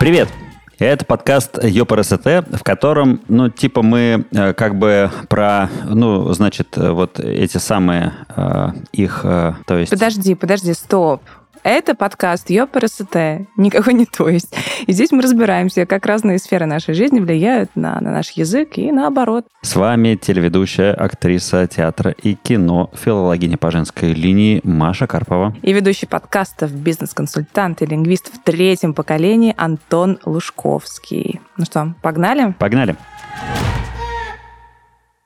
Привет! Это подкаст ЙОПРСТ, в котором, ну, типа мы э, как бы про, ну, значит, э, вот эти самые э, их, э, то есть... Подожди, подожди, стоп. Это подкаст ЙОПРСТ, никакой не то есть. И здесь мы разбираемся, как разные сферы нашей жизни влияют на, на наш язык и наоборот. С вами телеведущая, актриса театра и кино, филологиня по женской линии Маша Карпова. И ведущий подкастов, бизнес-консультант и лингвист в третьем поколении Антон Лужковский. Ну что, погнали? Погнали.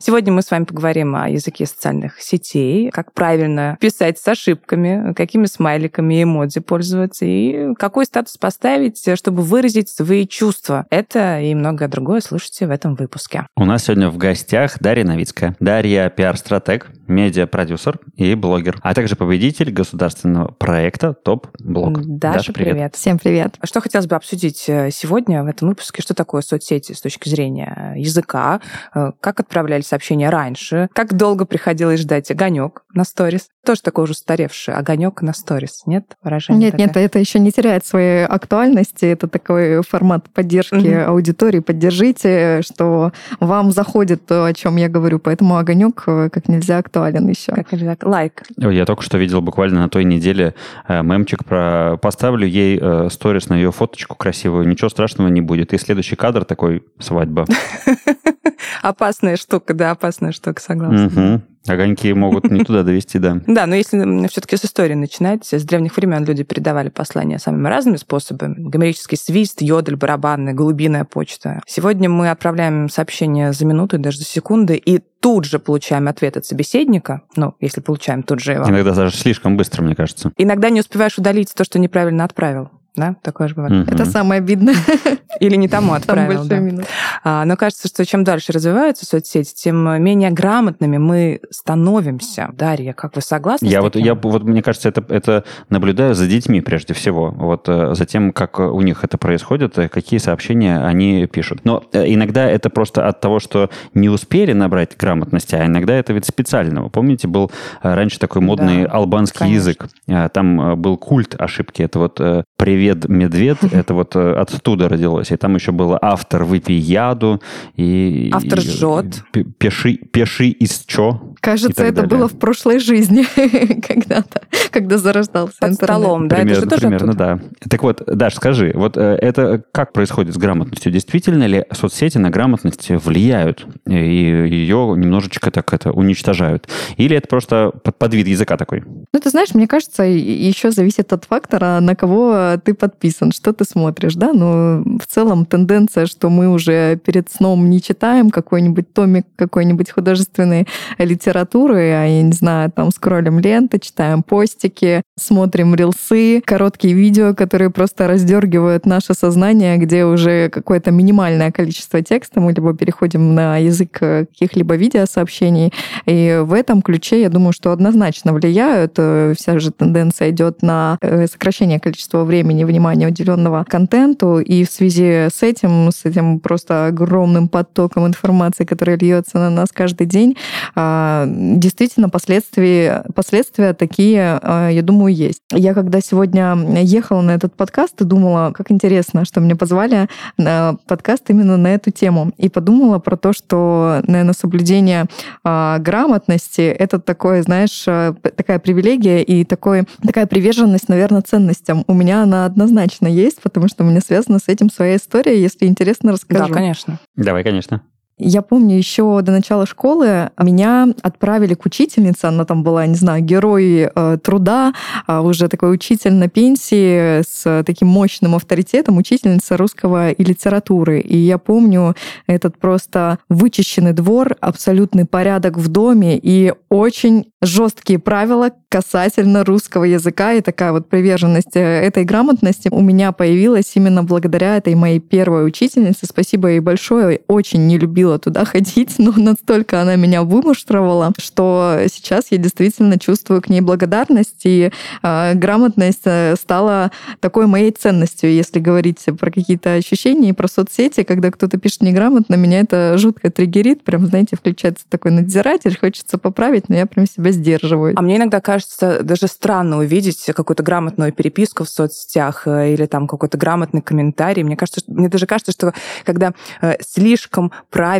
Сегодня мы с вами поговорим о языке социальных сетей, как правильно писать с ошибками, какими смайликами и эмодзи пользоваться, и какой статус поставить, чтобы выразить свои чувства. Это и многое другое слушайте в этом выпуске. У нас сегодня в гостях Дарья Новицкая. Дарья – пиар-стратег, медиа-продюсер и блогер, а также победитель государственного проекта ТОП-блог. Даша, Даша привет. привет. Всем привет. Что хотелось бы обсудить э, сегодня в этом выпуске? Что такое соцсети с точки зрения языка? Э, как отправлялись сообщения раньше? Как долго приходилось ждать огонек на сторис? Тоже такой уже устаревший огонек на сторис, нет? Выражение нет, такое? нет, это еще не теряет своей актуальности. Это такой формат поддержки mm аудитории. Поддержите, что вам заходит то, о чем я говорю. Поэтому огонек э, как нельзя актуален еще. Как нельзя. Лайк. Я только что видел буквально на той неделе э, мемчик про... Поставлю ей э, сторис на ее фоточку красивую, ничего страшного не будет. И следующий кадр такой свадьба. Опасная штука, да, опасная штука, согласна. Угу. Огоньки могут не туда довести, да. Да, но если все-таки с истории начинать, с древних времен люди передавали послания самыми разными способами. Гомерический свист, йодль, барабанная, голубиная почта. Сегодня мы отправляем сообщение за минуту, даже за секунды, и тут же получаем ответ от собеседника. Ну, если получаем, тут же его. Иногда даже слишком быстро, мне кажется. Иногда не успеваешь удалить то, что неправильно отправил. Да, такое же бывает. Угу. Это самое обидное. Или не тому отправил. Там да. А, но кажется, что чем дальше развиваются соцсети, тем менее грамотными мы становимся. Дарья, как вы согласны? Я вот, я вот, мне кажется, это, это наблюдаю за детьми прежде всего. Вот э, за тем, как у них это происходит, э, какие сообщения они пишут. Но э, иногда это просто от того, что не успели набрать грамотности, а иногда это ведь специального. Помните, был раньше такой модный да, албанский конечно. язык. Там был культ ошибки. Это вот привет «Привет, медведь», это вот оттуда родилось. И там еще было «Автор, выпей яду». И, Автор жжет. Пиши, пиши из чё. Кажется, это далее. было в прошлой жизни когда-то, когда зарождался Под интернет. столом, да? Примерно, это же тоже примерно да. Так вот, Даш, скажи, вот э, это как происходит с грамотностью? Действительно ли соцсети на грамотность влияют и ее немножечко так это уничтожают? Или это просто под, под вид языка такой? Ну, ты знаешь, мне кажется, еще зависит от фактора, на кого ты подписан, что ты смотришь, да? Но в целом тенденция, что мы уже перед сном не читаем какой-нибудь томик какой-нибудь художественной литературы, а, я не знаю, там скроллим ленты, читаем постики, смотрим рилсы, короткие видео, которые просто раздергивают наше сознание, где уже какое-то минимальное количество текста, мы либо переходим на язык каких-либо видеосообщений. И в этом ключе, я думаю, что однозначно влияют. Вся же тенденция идет на э, сокращение количества времени внимания уделенного контенту, и в связи с этим, с этим просто огромным потоком информации, который льется на нас каждый день, а, действительно последствия, последствия такие, а, я думаю, есть. Я когда сегодня ехала на этот подкаст и думала, как интересно, что мне позвали на подкаст именно на эту тему, и подумала про то, что, наверное, соблюдение а, грамотности — это такое, знаешь, такая привилегия и такой, такая приверженность, наверное, ценностям. У меня она однозначно есть, потому что у меня связана с этим своя история. Если интересно, расскажу. Да, конечно. Давай, конечно. Я помню, еще до начала школы меня отправили к учительнице. Она там была, не знаю, герой э, труда, э, уже такой учитель на пенсии с таким мощным авторитетом, учительница русского и литературы. И я помню этот просто вычищенный двор, абсолютный порядок в доме и очень жесткие правила касательно русского языка и такая вот приверженность э, этой грамотности у меня появилась именно благодаря этой моей первой учительнице. Спасибо ей большое. Очень не любила любила туда ходить, но настолько она меня вымуштровала, что сейчас я действительно чувствую к ней благодарность, и э, грамотность стала такой моей ценностью, если говорить про какие-то ощущения и про соцсети, когда кто-то пишет неграмотно, меня это жутко триггерит, прям, знаете, включается такой надзиратель, хочется поправить, но я прям себя сдерживаю. А мне иногда кажется даже странно увидеть какую-то грамотную переписку в соцсетях э, или там какой-то грамотный комментарий. Мне кажется, мне даже кажется, что когда э, слишком правильно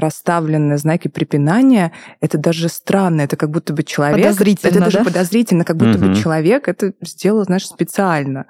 расставлены знаки препинания, это даже странно, это как будто бы человек... Подозрительно, Это даже да? подозрительно, как будто Мгм. бы человек это сделал, знаешь, специально.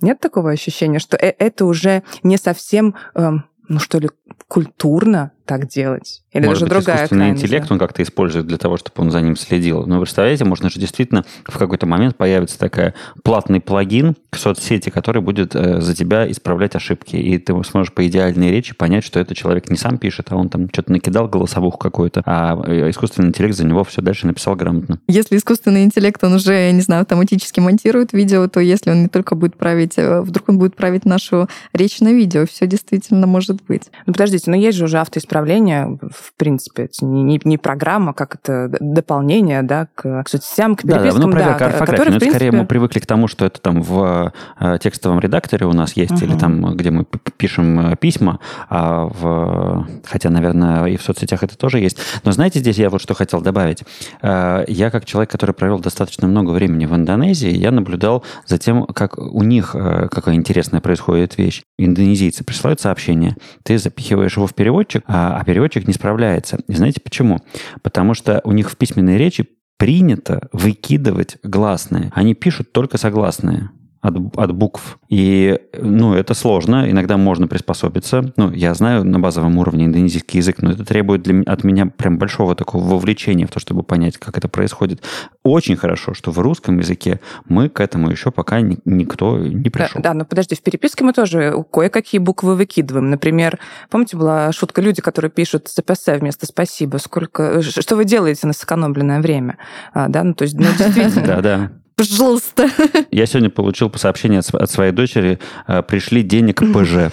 Нет такого ощущения, что э- это уже не совсем, эм, ну что ли, культурно так делать? Или Может даже быть, другая искусственный крайность, интеллект да? он как-то использует для того, чтобы он за ним следил. Но представляете, можно же действительно в какой-то момент появится такая платный плагин к соцсети, который будет э, за тебя исправлять ошибки. И ты сможешь по идеальной речи понять, что это человек не сам пишет, а он там что-то накидал голосовуху какую-то, а э, искусственный интеллект за него все дальше написал грамотно. Если искусственный интеллект, он уже, не знаю, автоматически монтирует видео, то если он не только будет править, э, вдруг он будет править нашу речь на видео, все действительно может быть. Ну, подождите, но есть же уже автоисправление, в принципе, это не, не, не программа, как это дополнение, да, к, к соцсетям, к Да, да, перепискам, ну, проверка да, орфографии. которые, Но это скорее принципе, мы привыкли к тому, что это там в э, текстовом редакторе у нас есть, или Мгм. там, где мы пишем э, письма, а в... Хотя, наверное, и в соцсетях это тоже есть. Но знаете, здесь я вот что хотел добавить. Э, Я, как человек, который провел достаточно много времени в Индонезии, я наблюдал за тем, как у них какая интересная происходит вещь. Индонезийцы присылают сообщение, ты запихиваешь его в переводчик, а а переводчик не справляется. И знаете почему? Потому что у них в письменной речи принято выкидывать гласные. Они пишут только согласные от, от букв. И, ну, это сложно, иногда можно приспособиться. Ну, я знаю на базовом уровне индонезийский язык, но это требует для, от меня прям большого такого вовлечения в то, чтобы понять, как это происходит. Очень хорошо, что в русском языке мы к этому еще пока ни- никто не Да, пришел. да, но подожди, в переписке мы тоже кое-какие буквы выкидываем. Например, помните, была шутка люди, которые пишут СПС вместо спасибо. Сколько, ш- что вы делаете на сэкономленное время? А, да, ну то есть, ну, действительно. Да, да. Пожалуйста. Я сегодня получил сообщение от, св- от своей дочери, э, пришли денег ПЖ.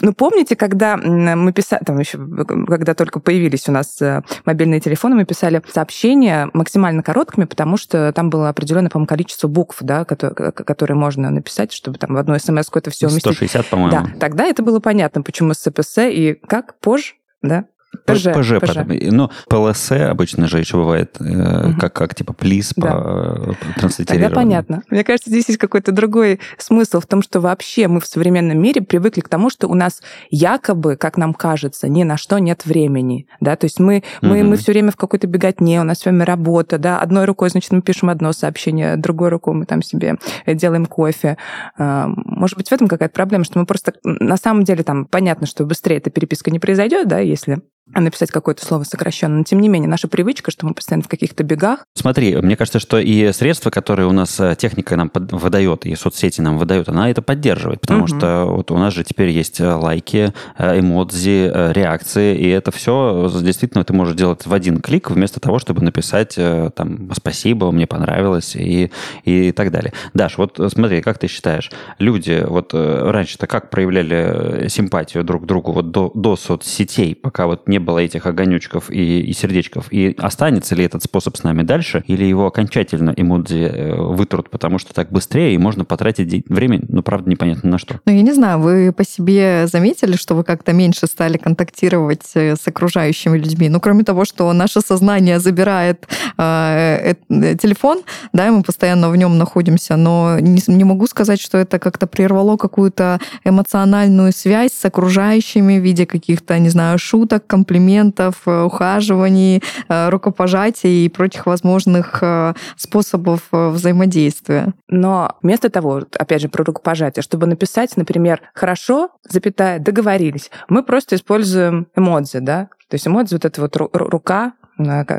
Ну, помните, когда мы писали, там еще, когда только появились у нас э, мобильные телефоны, мы писали сообщения максимально короткими, потому что там было определенное, по-моему, количество букв, да, которые, которые можно написать, чтобы там в одну смс это все уместить. 160, по-моему. Да, тогда это было понятно, почему СПС и как позже, да? ПЖ, ПЖ, потом. Ну, ПЛС обычно же еще бывает, э, Мгм. как, как типа плиз Да. по Тогда транслитерированию. понятно. Мне кажется, здесь есть какой-то другой смысл в том, что вообще мы в современном мире привыкли к тому, что у нас якобы, как нам кажется, ни на что нет времени. Да? То есть мы, мы, Мгм. мы все время в какой-то беготне, у нас с вами работа, да? одной рукой, значит, мы пишем одно сообщение, другой рукой мы там себе э, делаем кофе. Может быть, в этом какая-то проблема, что мы просто... На самом деле там понятно, что быстрее эта переписка не произойдет, да, если написать какое-то слово сокращенно. Но тем не менее, наша привычка, что мы постоянно в каких-то бегах, Смотри, мне кажется, что и средства, которые у нас э, техника нам под- выдает, и соцсети нам выдают, она это поддерживает, потому Мгм. что вот у нас же теперь есть э, лайки, э, эмодзи, реакции, и это все действительно ты можешь делать в один клик, вместо того, чтобы написать там «спасибо, мне понравилось» и, и так далее. Даш, вот смотри, как ты считаешь, люди вот раньше-то как проявляли симпатию друг к другу вот до, до соцсетей, пока вот не было этих огонючков и, и сердечков, и останется ли этот способ с нами дальше, или его окончательно эмодзи э, вытрут, потому что так быстрее, и можно потратить время, ну, правда, непонятно на что. Ну, я не знаю, вы по себе заметили, что вы как-то меньше стали контактировать э, с окружающими людьми? Ну, кроме того, что наше сознание забирает э, э, телефон, да, и мы постоянно в нем находимся, но не, не могу сказать, что это как-то прервало какую-то эмоциональную связь с окружающими в виде каких-то, не знаю, шуток, комплиментов, э, ухаживаний, э, рукопожатий и прочих возможных э, способов взаимодействия. Но вместо того, опять же, про рукопожатие, чтобы написать, например, «хорошо», запятая, «договорились», мы просто используем эмодзи, да? То есть эмодзи, вот эта вот ру- ру- рука,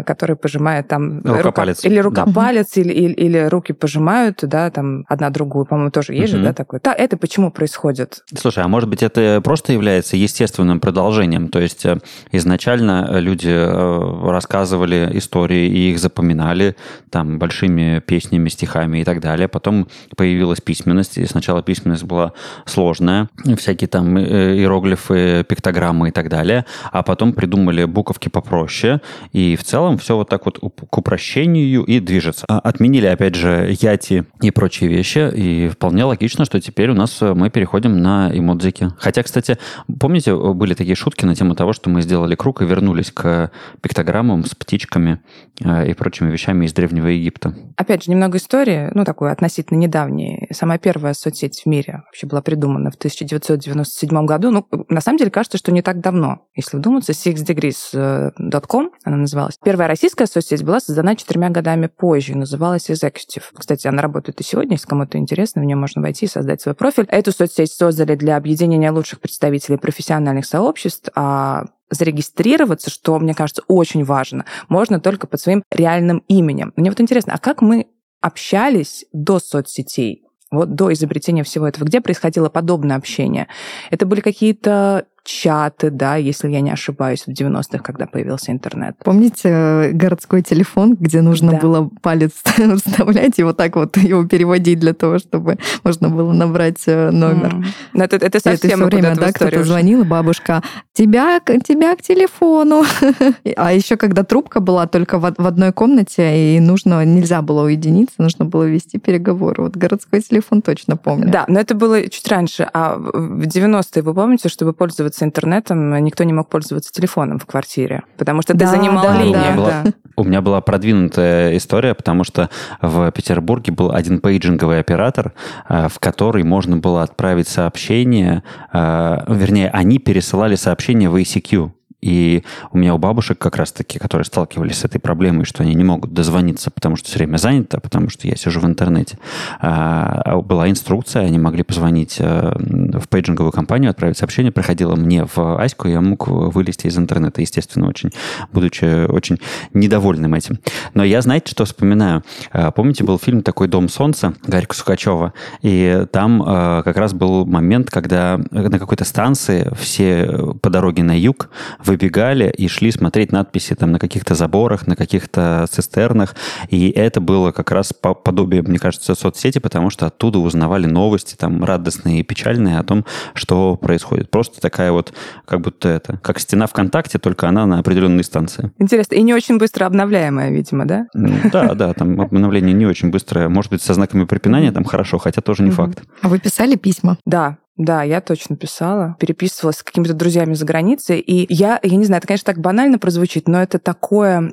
который пожимает там... Рукопалец. Рука, или рукопалец, да. или, или, или руки пожимают, да, там одна другую, по-моему, тоже есть угу. же, да, такое. Да, это почему происходит? Слушай, а может быть, это просто является естественным продолжением? То есть э, изначально люди э, рассказывали истории и их запоминали там большими песнями, стихами и так далее. Потом появилась письменность, и сначала письменность была сложная, всякие там э, иероглифы, пиктограммы и так далее, а потом придумали буковки попроще, и в целом все вот так вот к упрощению и движется. А отменили, опять же, яти и прочие вещи, и вполне логично, что теперь у нас мы переходим на эмодзики. Хотя, кстати, помните, были такие шутки на тему того, что мы сделали круг и вернулись к пиктограммам с птичками э, и прочими вещами из Древнего Египта. Опять же, немного истории, ну, такой относительно недавней. Самая первая соцсеть в мире вообще была придумана в 1997 году. Ну, на самом деле, кажется, что не так давно. Если вдуматься, sixdegrees.com она называлась. Первая российская соцсеть была создана четырьмя годами позже, называлась Executive. Кстати, она работает и сегодня, если кому-то интересно, в нее можно войти и создать свой профиль. Эту соцсеть создали для объединения лучших представителей профессиональных сообществ, а зарегистрироваться, что, мне кажется, очень важно, можно только под своим реальным именем. Мне вот интересно, а как мы общались до соцсетей? вот до изобретения всего этого, где происходило подобное общение? Это были какие-то чаты, да, если я не ошибаюсь, в 90-х, когда появился интернет. Помните э, городской телефон, где нужно да. было палец вставлять и вот так вот его переводить для того, чтобы можно было набрать э, номер? Mm. Это, это совсем это все время, да, кто-то звонил, бабушка, тебя, тебя к телефону. а еще когда трубка была только в, в одной комнате, и нужно, нельзя было уединиться, нужно было вести переговоры. Вот городской телефон точно помню. Да, но это было чуть раньше. А в 90-е, вы помните, чтобы пользоваться пользоваться интернетом, никто не мог пользоваться телефоном в квартире, потому что да, ты занимал да, линию. Да, у, меня была, у меня была продвинутая история, потому что в Петербурге был один пейджинговый оператор, э, в который можно было отправить сообщение, э, вернее, они пересылали сообщение в ICQ. И у меня у бабушек как раз-таки, которые сталкивались с этой проблемой, что они не могут дозвониться, потому что все время занято, потому что я сижу в интернете, а, была инструкция, они могли позвонить э, в пейджинговую компанию, отправить сообщение, приходило мне в Аську, я мог вылезти из интернета, естественно, очень, будучи очень недовольным этим. Но я, знаете, что вспоминаю? А, помните, был фильм такой «Дом солнца» Гарика Сукачева, и там э, как раз был момент, когда на какой-то станции все по дороге на юг выбегали и шли смотреть надписи там на каких-то заборах, на каких-то цистернах. И это было как раз подобие, мне кажется, соцсети, потому что оттуда узнавали новости там радостные и печальные о том, что происходит. Просто такая вот, как будто это, как стена ВКонтакте, только она на определенной станции. Интересно. И не очень быстро обновляемая, видимо, да? Да, да, там обновление не очень быстрое. Может быть, со знаками препинания там хорошо, хотя тоже не факт. А вы писали письма? Да, да, я точно писала. Переписывалась с какими-то друзьями за границей. И я, я не знаю, это, конечно, так банально прозвучит, но это такое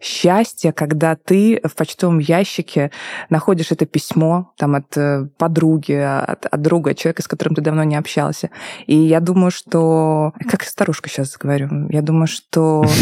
счастье, когда ты в почтовом ящике находишь это письмо там от э, подруги, от, от друга, человека, с которым ты давно не общался. И я думаю, что... Как старушка сейчас говорю. Я думаю, что...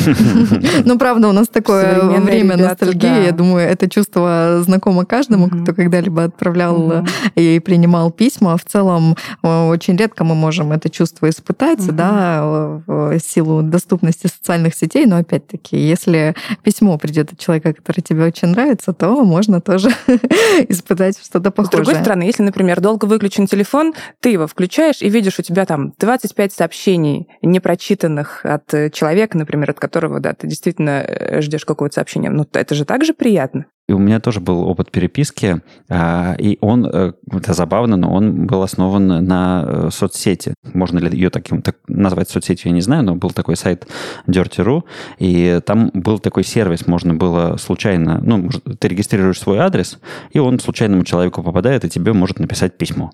Ну, правда, у нас такое время ностальгии. Я думаю, это чувство знакомо каждому, кто когда-либо отправлял и принимал письма. В целом, очень редко мы можем это чувство испытать, да, в силу доступности социальных сетей. Но, опять-таки, если письмо придет от человека, который тебе очень нравится, то можно тоже испытать что-то похожее. С другой стороны, если, например, долго выключен телефон, ты его включаешь и видишь, у тебя там 25 сообщений непрочитанных от человека, например, от которого, да, ты действительно э, ждешь какого-то сообщения. Ну, это же также приятно. И у меня тоже был опыт переписки, а, и он, э, это забавно, но он был основан на э, соцсети. Можно ли ее таким так назвать соцсетью, я не знаю, но был такой сайт Dirty.ru, и там был такой сервис, можно было случайно, ну, ты регистрируешь свой адрес, и он случайному человеку попадает, и тебе может написать письмо.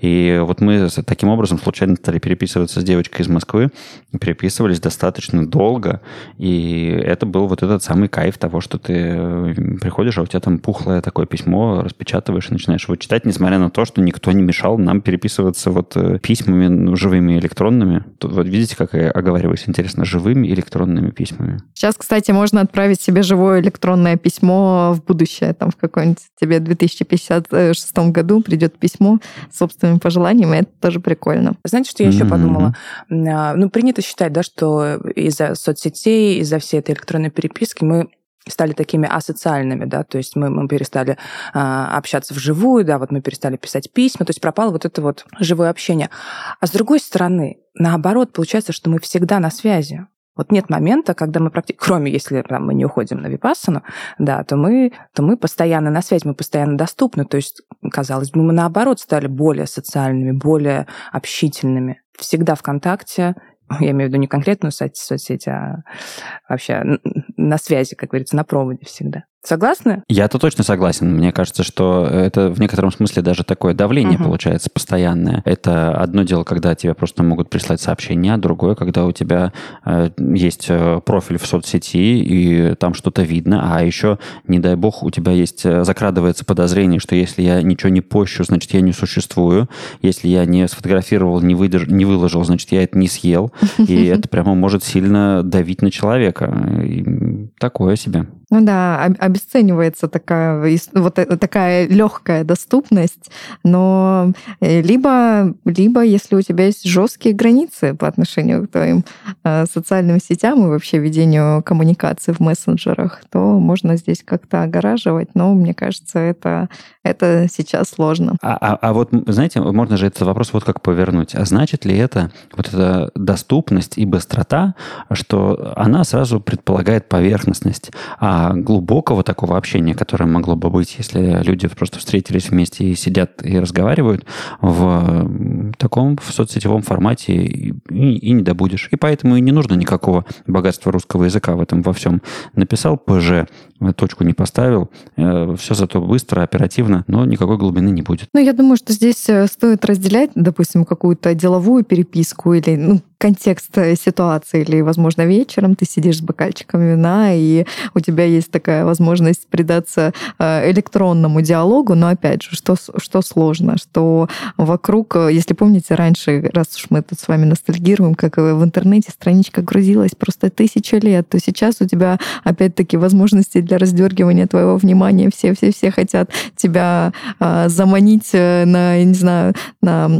И вот мы таким образом случайно стали переписываться с девочкой из Москвы, переписывались достаточно долго, и это был вот этот самый кайф того, что ты э, приходишь а у тебя там пухлое такое письмо, распечатываешь и начинаешь его читать, несмотря на то, что никто не мешал нам переписываться вот э, письмами ну, живыми электронными. Тут, вот видите, как я оговариваюсь, интересно, живыми электронными письмами. Сейчас, кстати, можно отправить себе живое электронное письмо в будущее, там в какой-нибудь тебе 2056 году придет письмо с собственными пожеланиями, это тоже прикольно. Знаете, что я еще mm-hmm. подумала? А, ну, принято считать, да, что из-за соцсетей, из-за всей этой электронной переписки мы стали такими асоциальными, да, то есть мы, мы перестали а, общаться вживую, да, вот мы перестали писать письма, то есть пропало вот это вот живое общение. А с другой стороны, наоборот, получается, что мы всегда на связи. Вот нет момента, когда мы практически, кроме если там, мы не уходим на випассану, да, то мы, то мы постоянно на связи, мы постоянно доступны. То есть, казалось бы, мы наоборот стали более социальными, более общительными. Всегда в контакте, я имею в виду не конкретную соцсеть, а вообще на связи, как говорится, на проводе всегда. Согласны? Я-то точно согласен. Мне кажется, что это в некотором смысле даже такое давление угу. получается постоянное. Это одно дело, когда тебе просто могут прислать сообщения, а другое, когда у тебя э, есть э, профиль в соцсети, и там что-то видно, а еще, не дай бог, у тебя есть, э, закрадывается подозрение, что если я ничего не пощу, значит, я не существую. Если я не сфотографировал, не, выдерж... не выложил, значит, я это не съел. И это прямо может сильно давить на человека. Такое себе. Ну да, обесценивается такая, вот э, такая легкая доступность, но э, либо, либо если у тебя есть жесткие границы по отношению к твоим э, социальным сетям и вообще ведению коммуникации в мессенджерах, то можно здесь как-то огораживать, но мне кажется, это, это сейчас сложно. А, а, а вот, знаете, можно же этот вопрос вот как повернуть. А значит ли это, вот эта доступность и быстрота, что она сразу предполагает поверхностность, а глубокого такого общения, которое могло бы быть, если люди просто встретились вместе и сидят и разговаривают в таком в соцсетевом формате и, и не добудешь. И поэтому и не нужно никакого богатства русского языка в этом во всем. Написал ПЖ, точку не поставил, э, все зато быстро, оперативно, но никакой глубины не будет. Ну, я думаю, что здесь э, стоит разделять, допустим, какую-то деловую переписку или ну, контекст э, ситуации, или, возможно, вечером ты сидишь с бокальчиком вина, и у тебя есть такая возможность предаться электронному диалогу, но, опять же, что, что сложно, что вокруг, если помните, раньше, раз уж мы тут с вами ностальгируем, как в интернете страничка грузилась просто тысячу лет, то сейчас у тебя, опять-таки, возможности для раздергивания твоего внимания. Все-все-все хотят тебя э, заманить э, на, не знаю, на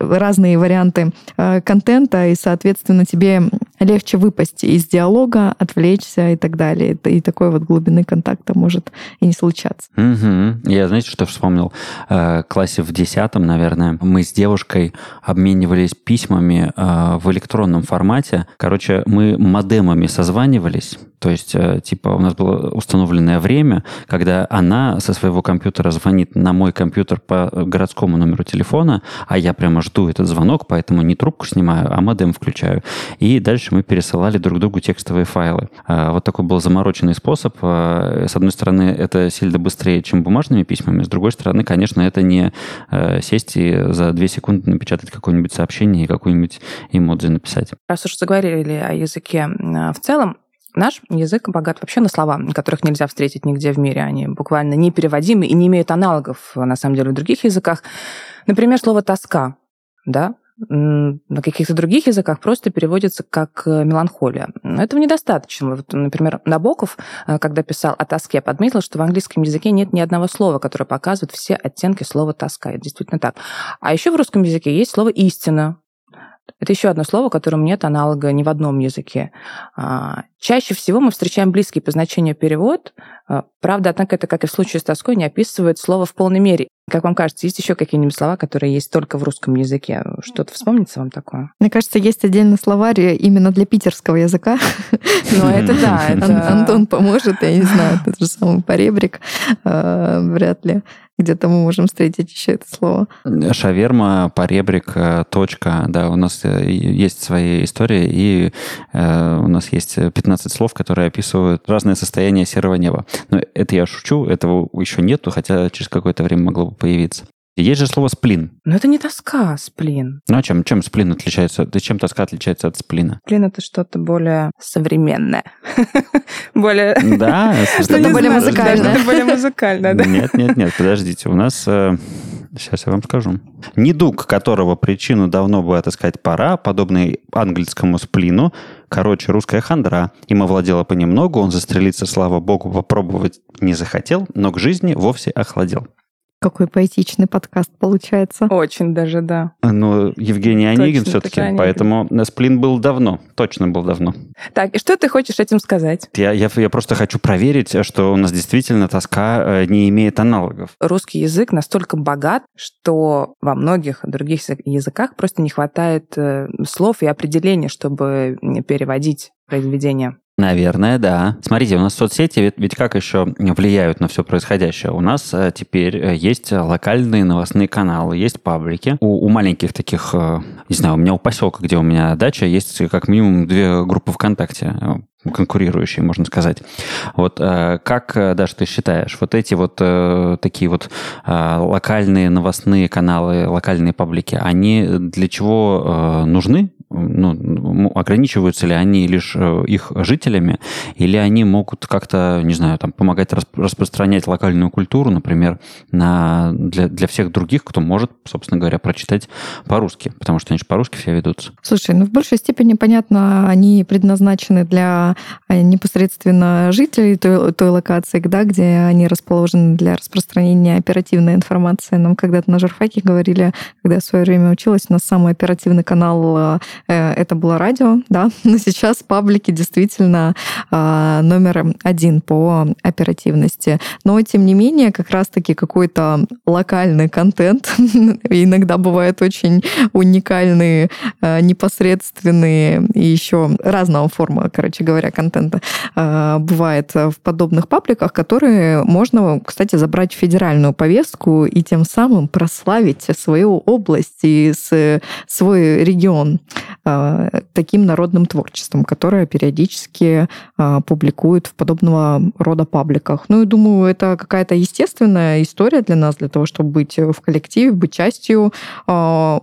разные варианты э, контента, и, соответственно, тебе легче выпасть из диалога, отвлечься и так далее. И такой вот глубины контакта может и не случаться. Угу. Я, знаете, что вспомнил? Э, классе в десятом, наверное, мы с девушкой обменивались письмами э, в электронном формате. Короче, мы модемами созванивались, то есть, э, типа, у нас было установленное время, когда она со своего компьютера звонит на мой компьютер по городскому номеру телефона, а я прямо жду этот звонок, поэтому не трубку снимаю, а модем включаю. И дальше мы пересылали друг другу текстовые файлы. А, вот такой был замороченный способ. А, с одной стороны, это сильно быстрее, чем бумажными письмами. С другой стороны, конечно, это не э, сесть и за две секунды напечатать какое-нибудь сообщение и какую-нибудь эмодзи написать. Раз уж заговорили о языке в целом, Наш язык богат вообще на слова, которых нельзя встретить нигде в мире. Они буквально непереводимы и не имеют аналогов, на самом деле, в других языках. Например, слово «тоска», да, на каких-то других языках просто переводится как э, меланхолия. Но этого недостаточно. Вот, например, Набоков, э, когда писал о тоске, подметил, что в английском языке нет ни одного слова, которое показывает все оттенки слова тоска. Это действительно так. А еще в русском языке есть слово истина. Это еще одно слово, которому нет аналога ни в одном языке. А, чаще всего мы встречаем близкий по значению перевод. А, правда, однако это, как и в случае с тоской, не описывает слово в полной мере. Как вам кажется, есть еще какие-нибудь слова, которые есть только в русском языке? Что-то вспомнится вам такое? Мне кажется, есть отдельный словарь именно для питерского языка. Ну, это да. Антон поможет, я не знаю, тот же самый поребрик. А, вряд ли где-то мы можем встретить еще это слово. Шаверма, поребрик, э, точка. Да, у нас э, есть свои истории, и э, у нас есть 15 слов, которые описывают разное состояние серого неба. Но это я шучу, этого еще нету, хотя через какое-то время могло бы появиться. Есть же слово сплин. Но это не тоска, сплин. Ну а чем, чем сплин отличается? Да чем тоска отличается от сплина? Сплин это что-то более современное. Более... Да, Что-то более музыкальное. Что-то более музыкальное, да. Нет, нет, нет, подождите. У нас... э, Сейчас я вам скажу. Недуг, которого причину давно бы отыскать пора, подобный английскому сплину, короче, русская хандра. Им овладела понемногу, он застрелиться, слава богу, попробовать не захотел, но к жизни вовсе охладел. Какой поэтичный подкаст получается. Очень даже, да. Ну, Евгений Онегин все-таки, поэтому сплин был давно, точно был давно. Так, и что ты хочешь этим сказать? Я, я, я просто хочу проверить, что у нас действительно тоска э, не имеет аналогов. Русский язык настолько богат, что во многих других язы- языках просто не хватает э, слов и определений, чтобы переводить произведение. Наверное, да. Смотрите, у нас соцсети ведь, ведь как еще влияют на все происходящее? У нас э, теперь э, есть локальные новостные каналы, есть паблики. У, у маленьких таких, э, не знаю, у меня у поселка, где у меня дача, есть как минимум две группы ВКонтакте конкурирующие, можно сказать. Вот как, Даша, ты считаешь, вот эти вот такие вот локальные новостные каналы, локальные паблики, они для чего нужны? Ну, ограничиваются ли они лишь э, их жителями, или они могут как-то, не знаю, там, помогать рас- распространять локальную культуру, например, на, для, для всех других, кто может, собственно говоря, прочитать по-русски, потому что они же по-русски все ведутся. Слушай, ну в большей степени, понятно, они предназначены для э, непосредственно жителей той, той локации, да, где они расположены для распространения оперативной информации. Нам когда-то на журфаке говорили, когда я в свое время училась, у нас самый оперативный канал э, это было радио, да, но сейчас паблики действительно э, номер один по оперативности. Но, тем не менее, как раз-таки какой-то локальный контент, иногда бывает очень уникальные, э, непосредственные и еще разного форма, короче говоря, контента э, бывает в подобных пабликах, которые можно, кстати, забрать в федеральную повестку и тем самым прославить свою область и свой регион э, таким народным творчеством, которое периодически э, публикуют в подобного рода пабликах. Ну и думаю, это какая-то естественная история для нас, для того, чтобы быть в коллективе, быть частью э,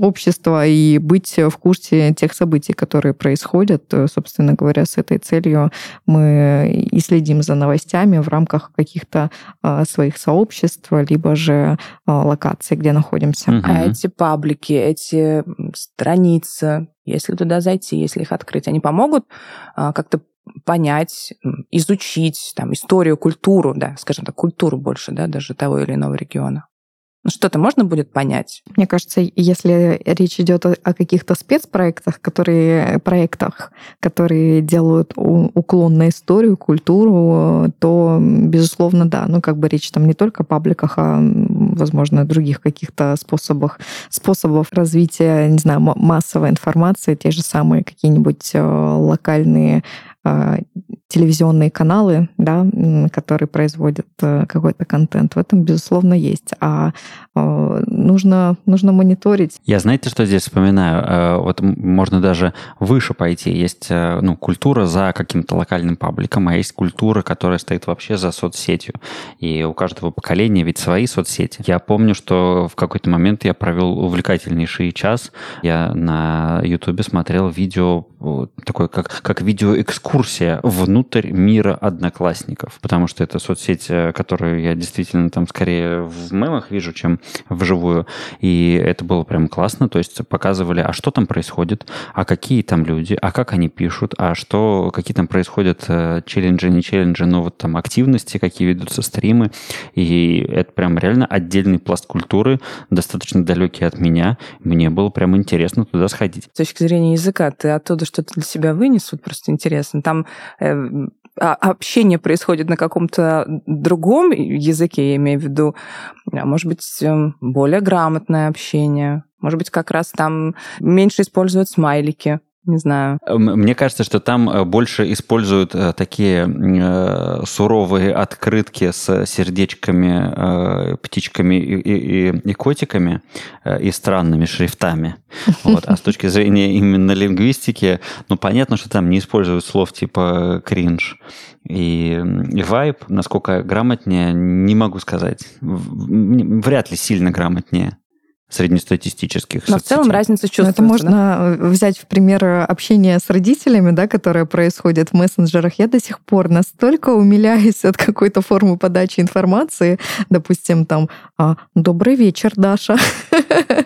общества и быть в курсе тех событий, которые происходят. Э, Собственно говоря, с этой целью мы и следим за новостями в рамках каких-то э, своих сообществ, либо же э, локаций, где находимся. Мгм. А эти паблики, эти м, если туда зайти, если их открыть, они помогут а, как-то понять, изучить там историю, культуру, да, скажем так, культуру больше, да, даже того или иного региона. Ну, что-то можно будет понять? Мне кажется, если речь идет о, каких-то спецпроектах, которые проектах, которые делают уклон на историю, культуру, то, безусловно, да. Ну, как бы речь там не только о пабликах, а, возможно, других каких-то способах, способов развития, не знаю, массовой информации, те же самые какие-нибудь э, локальные э, телевизионные каналы, да, которые производят э, какой-то контент. В этом, безусловно, есть. А э, нужно, нужно мониторить. Я знаете, что здесь вспоминаю? Э, Вот можно даже выше пойти. Есть ну, культура за каким-то локальным пабликом, а есть культура, которая стоит вообще за соцсетью. И у каждого поколения ведь свои соцсети. Я помню, что в какой-то момент я провел увлекательнейший час. Я на Ютубе смотрел видео, вот такое как, как видеоэкскурсия внутрь мира одноклассников. Потому что это соцсеть, э, которую я действительно там скорее в мемах вижу, чем вживую. И это было прям классно. То есть показывали, а что там происходит, а какие там люди, а как они пишут, а что, какие там происходят э, челленджи, не челленджи, но вот там активности, какие ведутся стримы. И это прям реально отдельный пласт культуры, достаточно далекий от меня. Мне было прям интересно туда сходить. С точки зрения языка, ты оттуда что-то для себя вынес? Вот просто интересно. Там э, а- общение происходит на каком-то другом языке, я имею в виду, а может быть, эм, более грамотное общение. Может быть, как раз там меньше используют смайлики. Не знаю. Мне кажется, что там э, больше используют э, такие э, суровые открытки с сердечками, птичками и, и, и котиками и странными шрифтами. Вот. А с точки зрения именно лингвистики, ну, понятно, что там не используют слов типа кринж и, и вайб. Насколько грамотнее, не могу сказать. Вряд ли сильно грамотнее среднестатистических Но в целом разница чувствуется. это можно да? взять в пример общение с родителями, да, которое происходит в мессенджерах. Я до сих пор настолько умиляюсь от какой-то формы подачи информации, допустим, там «А, «Добрый вечер, Даша».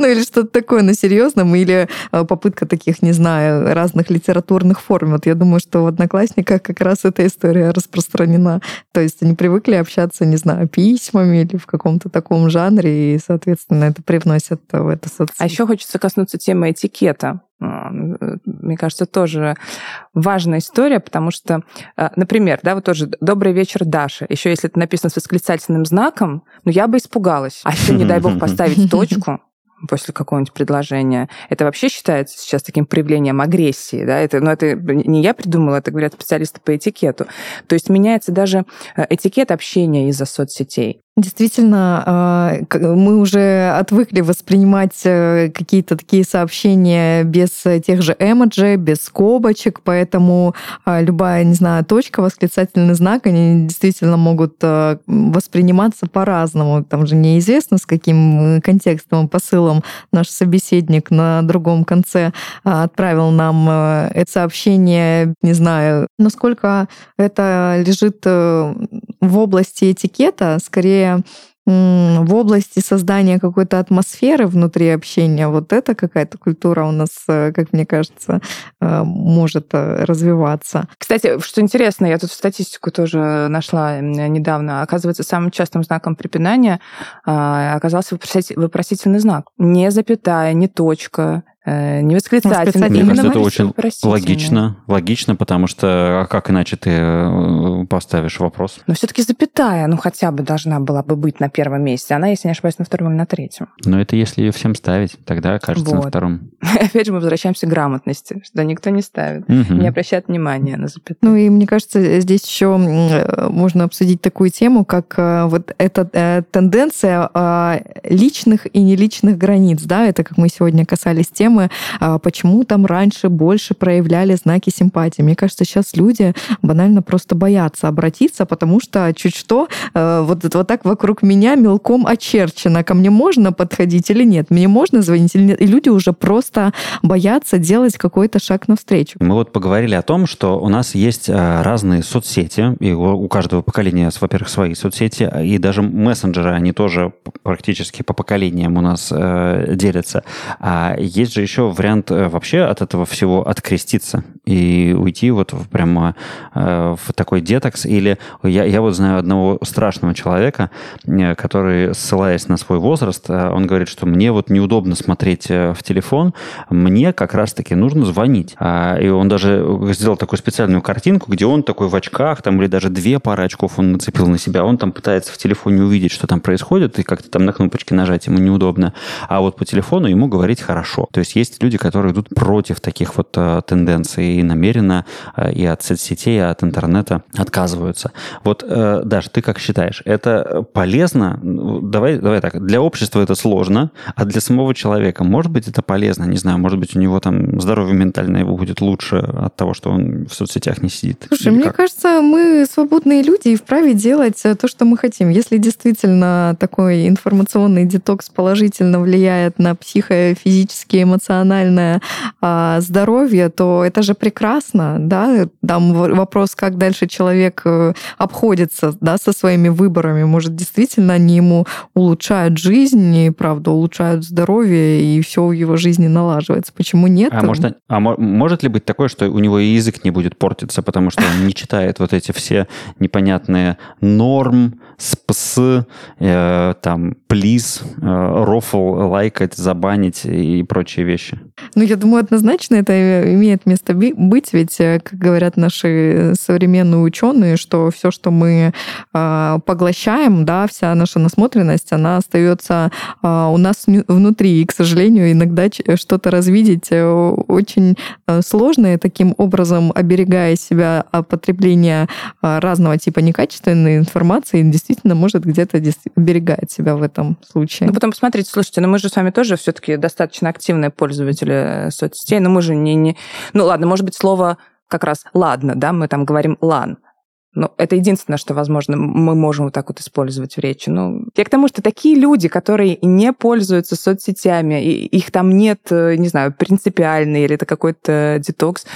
Ну или что-то такое на серьезном, или а, попытка таких, не знаю, разных литературных форм. Вот я думаю, что в Одноклассниках как раз эта история распространена. То есть они привыкли общаться, не знаю, письмами или в каком-то таком жанре, и, соответственно, это привносят в это соцсеть. А еще хочется коснуться темы этикета. А, мне кажется, тоже важная история, потому что, а, например, да, вот тоже «Добрый вечер, Даша». Еще если это написано с восклицательным знаком, ну, я бы испугалась. А еще, не дай бог, поставить точку, после какого-нибудь предложения. Это вообще считается сейчас таким проявлением агрессии, да? Это, ну, это не я придумала, это говорят специалисты по этикету. То есть меняется даже э, этикет общения из-за соцсетей. Действительно, а, мы уже отвыкли воспринимать э, какие-то такие сообщения без тех же эмоджи, без скобочек, поэтому любая, не знаю, точка, восклицательный знак, они действительно могут э, восприниматься по-разному. Там же неизвестно, с каким э, контекстом посылом наш собеседник на другом конце отправил нам это сообщение, не знаю, насколько это лежит в области этикета, скорее в области создания какой-то атмосферы внутри общения, вот это какая-то культура у нас, э, как мне кажется, э, может э, развиваться. Кстати, что интересно, я тут статистику тоже нашла недавно. Оказывается, самым частым знаком препинания а, оказался вопросительный знак. Не запятая, не точка, Э, не восклицательный. Мне кажется, это очень логично, логично, потому что а как иначе ты э, поставишь вопрос? Но все-таки запятая, ну хотя бы должна была бы быть на первом месте. Она, если не ошибаюсь, на втором или на третьем. Но это если ее всем ставить, тогда окажется вот. на втором. Опять же, мы возвращаемся к грамотности, что никто не ставит, угу. не обращает внимания на запятую. Ну и мне кажется, здесь еще можно обсудить такую тему, как э, вот эта тенденция а, личных и неличных границ, да, это как мы сегодня касались темы темы, а, почему там раньше больше проявляли знаки симпатии. Мне кажется, сейчас люди банально просто боятся обратиться, потому что чуть что э, вот, вот так вокруг меня мелком очерчено. Ко мне можно подходить или нет? Мне можно звонить или нет? И люди уже просто боятся делать какой-то шаг навстречу. Мы вот поговорили о том, что у нас есть э, разные соцсети, и у каждого поколения, во-первых, свои соцсети, и даже мессенджеры, они тоже практически по поколениям у нас э, делятся. А есть же же еще вариант э, вообще от этого всего откреститься и уйти вот прямо э, в такой детокс. Или я, я вот знаю одного страшного человека, э, который, ссылаясь на свой возраст, он говорит, что мне вот неудобно смотреть в телефон, мне как раз-таки нужно звонить. А, и он даже сделал такую специальную картинку, где он такой в очках, там, или даже две пары очков он нацепил на себя, он там пытается в телефоне увидеть, что там происходит, и как-то там на кнопочки нажать ему неудобно. А вот по телефону ему говорить хорошо. То есть есть есть люди, которые идут против таких вот э, тенденций и намеренно э, и от соцсетей, и от интернета отказываются. Вот, э, Даш, ты как считаешь, это полезно? Давай, давай так, для общества это сложно, а для самого человека, может быть, это полезно? Не знаю, может быть, у него там здоровье ментальное будет лучше от того, что он в соцсетях не сидит? Слушай, Или мне как? кажется, мы свободные люди и вправе делать то, что мы хотим. Если действительно такой информационный детокс положительно влияет на психофизические, эмоциональное а, здоровье, то это же прекрасно, да? Там вопрос, как дальше человек э, обходится, да, со своими выборами. Может, действительно они ему улучшают жизнь, и, правда, улучшают здоровье, и все в его жизни налаживается. Почему нет? А, может, а может ли быть такое, что у него и язык не будет портиться, потому что он не читает вот эти все непонятные норм, сп пс, э, там, please, э, рофл, лайкать, забанить и прочие вещи? Ну, я думаю, однозначно это имеет место быть, ведь, как говорят наши современные ученые, что все, что мы э, поглощаем, да, вся наша насмотренность, она остается э, у нас внутри. И, к сожалению, иногда что-то развидеть э, очень сложно, и таким образом, оберегая себя от потребления разного типа некачественной информации, действительно может где-то оберегает себя в этом случае. Ну, потом посмотрите, слушайте, ну мы же с вами тоже все-таки достаточно активные пользователи соцсетей, но мы же не, не... Ну ладно, может быть, слово как раз «ладно», да, мы там говорим «лан», ну, это единственное, что, возможно, мы можем вот так вот использовать в речи. Ну, я к тому, что такие люди, которые не пользуются соцсетями, и их там нет, э, не знаю, принципиальный или это какой-то детокс,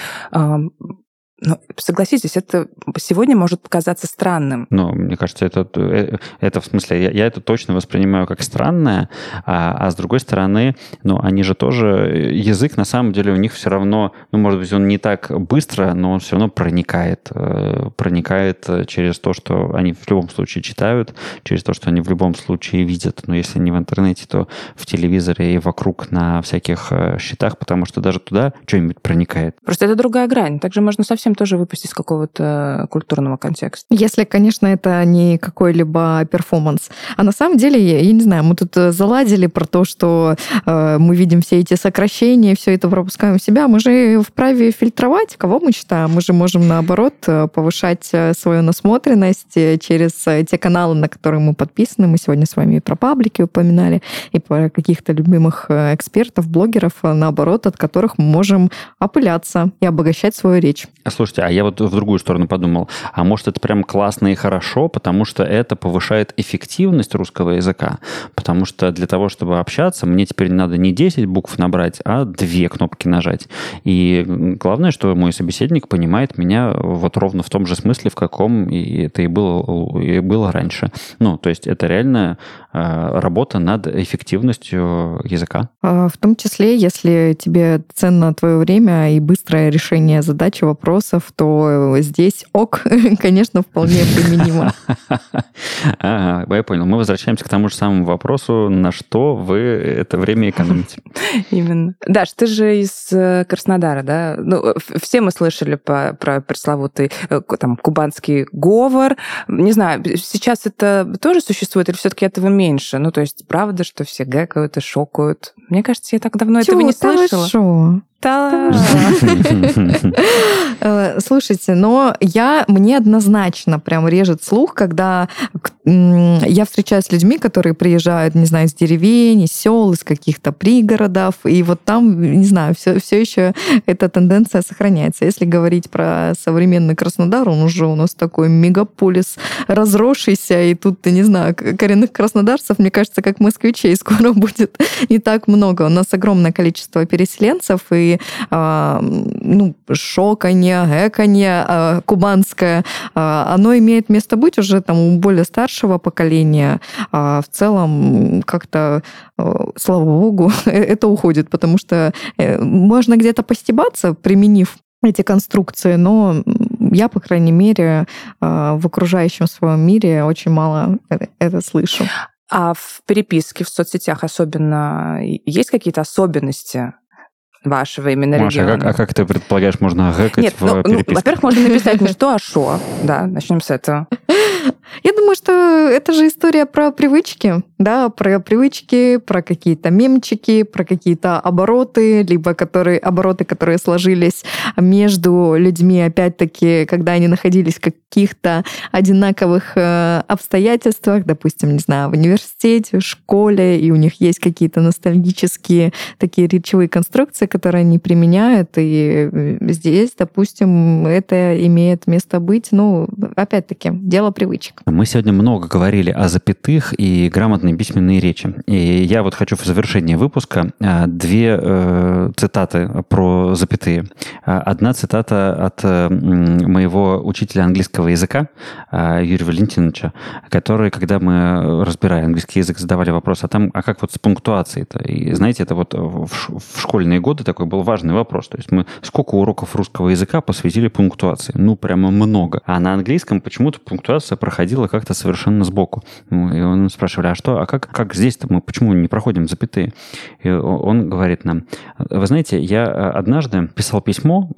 ну, согласитесь, это сегодня может показаться странным. Ну, мне кажется, это, э, это в смысле, я, я это точно воспринимаю как странное, а, а с другой стороны, ну, они же тоже, язык на самом деле у них все равно, ну, может быть, он не так быстро, но он все равно проникает, э, проникает через то, что они в любом случае читают, через то, что они в любом случае видят. Но если не в интернете, то в телевизоре и вокруг на всяких э, счетах, потому что даже туда что-нибудь проникает. Просто это другая грань. Также можно совсем тоже выпустить из какого-то культурного контекста. Если, конечно, это не какой-либо перформанс. А на самом деле, я, я не знаю, мы тут э, заладили про то, что э, мы видим все эти сокращения, все это пропускаем в себя. Мы же вправе фильтровать, кого мы читаем. Мы же можем, наоборот, э, повышать э, свою насмотренность через те каналы, на которые мы подписаны. Мы сегодня с вами и про паблики упоминали, и про каких-то любимых экспертов, блогеров, наоборот, от которых мы можем опыляться и обогащать свою речь. Слушайте, а я вот в другую сторону подумал, а может это прям классно и хорошо, потому что это повышает эффективность русского языка, потому что для того, чтобы общаться, мне теперь не надо не 10 букв набрать, а две кнопки нажать. И главное, что мой собеседник понимает меня вот ровно в том же смысле, в каком и это и было, и было раньше. Ну, то есть это реально э, работа над эффективностью языка. А в том числе, если тебе ценно твое время и быстрое решение задачи, вопроса, вопросов, то здесь ок, конечно, вполне применимо. Ага, я понял. Мы возвращаемся к тому же самому вопросу, на что вы это время экономите. Именно. Даш, ты же из э, Краснодара, да? Ну, все мы слышали по, про пресловутый э, там, кубанский говор. Не знаю, сейчас это тоже существует или все-таки этого меньше? Ну, то есть, правда, что все гэкают и шокают? Мне кажется, я так давно этого не слышала. Э, слушайте, но я, мне однозначно прям режет слух, когда я встречаюсь с людьми, которые приезжают, не знаю, из деревень, из сел, из каких-то пригородов, и вот там, не знаю, все, все еще эта тенденция сохраняется. Если говорить про современный Краснодар, он уже у нас такой мегаполис разросшийся, и тут, не знаю, коренных краснодарцев, мне кажется, как москвичей скоро будет не так много. У нас огромное количество переселенцев, и э, ну, шоканье, эканье э, кубанское, э, оно имеет место быть уже там у более старшего поколения. А в целом как-то, э, слава богу, это уходит, потому что э, можно где-то постебаться, применив эти конструкции, но я, по крайней мере, в окружающем своем мире очень мало это слышу. А в переписке в соцсетях особенно есть какие-то особенности вашего именно Маша, региона. А как, а как ты предполагаешь, можно гэкать Нет, в ну, ну, во-первых, можно написать не что, а шо. Да, начнем с этого. Я думаю, что это же история про привычки, да, про привычки, про какие-то мемчики, про какие-то обороты, либо которые, обороты, которые сложились между людьми, опять-таки, когда они находились в каких-то одинаковых э, обстоятельствах, допустим, не знаю, в университете, в школе, и у них есть какие-то ностальгические такие речевые конструкции, которые они применяют, и здесь, допустим, это имеет место быть, ну, опять-таки, дело привычек. Мы сегодня много говорили о запятых и грамотной письменной речи. И я вот хочу в завершении выпуска а, две э, цитаты про запятые. А, одна цитата от э, моего учителя английского языка э, Юрия Валентиновича, который, когда мы, разбирая английский язык, задавали вопрос, а там, а как вот с пунктуацией-то? И знаете, это вот в, в школьные годы такой был важный вопрос. То есть мы сколько уроков русского языка посвятили пунктуации? Ну, прямо много. А на английском почему-то пунктуация проходила происходило как-то совершенно сбоку. Ну, и он спрашивали, а что, а как, как здесь-то мы, почему не проходим запятые? И он говорит нам, вы знаете, я однажды писал письмо,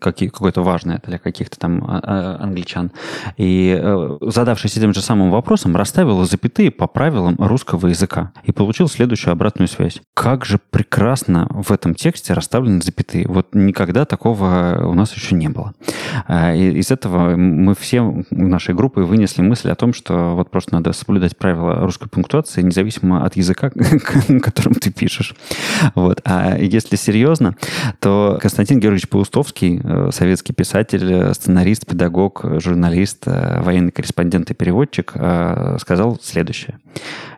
какое-то важное для каких-то там англичан, и задавшись этим же самым вопросом, расставил запятые по правилам русского языка и получил следующую обратную связь. Как же прекрасно в этом тексте расставлены запятые. Вот никогда такого у нас еще не было. А, из этого мы все в нашей группы вынесли мысль о том, что вот просто надо соблюдать правила русской пунктуации, независимо от языка, которым ты пишешь. Вот. А если серьезно, то Константин Георгиевич Паустовский, э, советский писатель, сценарист, педагог, журналист, э, военный корреспондент и переводчик, э, сказал следующее.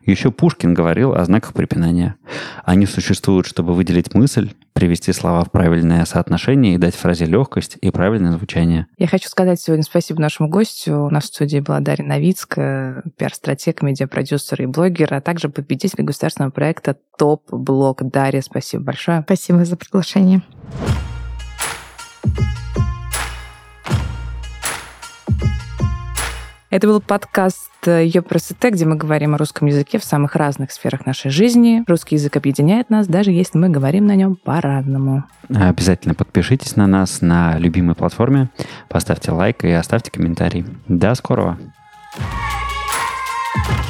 Еще Пушкин говорил о знаках препинания. Они существуют, чтобы выделить мысль, привести слова в правильное соотношение и дать фразе легкость и правильное звучание. Я хочу сказать сегодня спасибо нашему гостю. У нас в студии была Дарья Новицкая, пиар-стратег, медиапродюсер и блогер, а также победитель государственного проекта «Топ-блог». Дарья, спасибо большое. Спасибо за приглашение. Это был подкаст Йопросете, где мы говорим о русском языке в самых разных сферах нашей жизни. Русский язык объединяет нас, даже если мы говорим на нем по-разному. Обязательно подпишитесь на нас на любимой платформе, поставьте лайк и оставьте комментарий. До скорого! thank you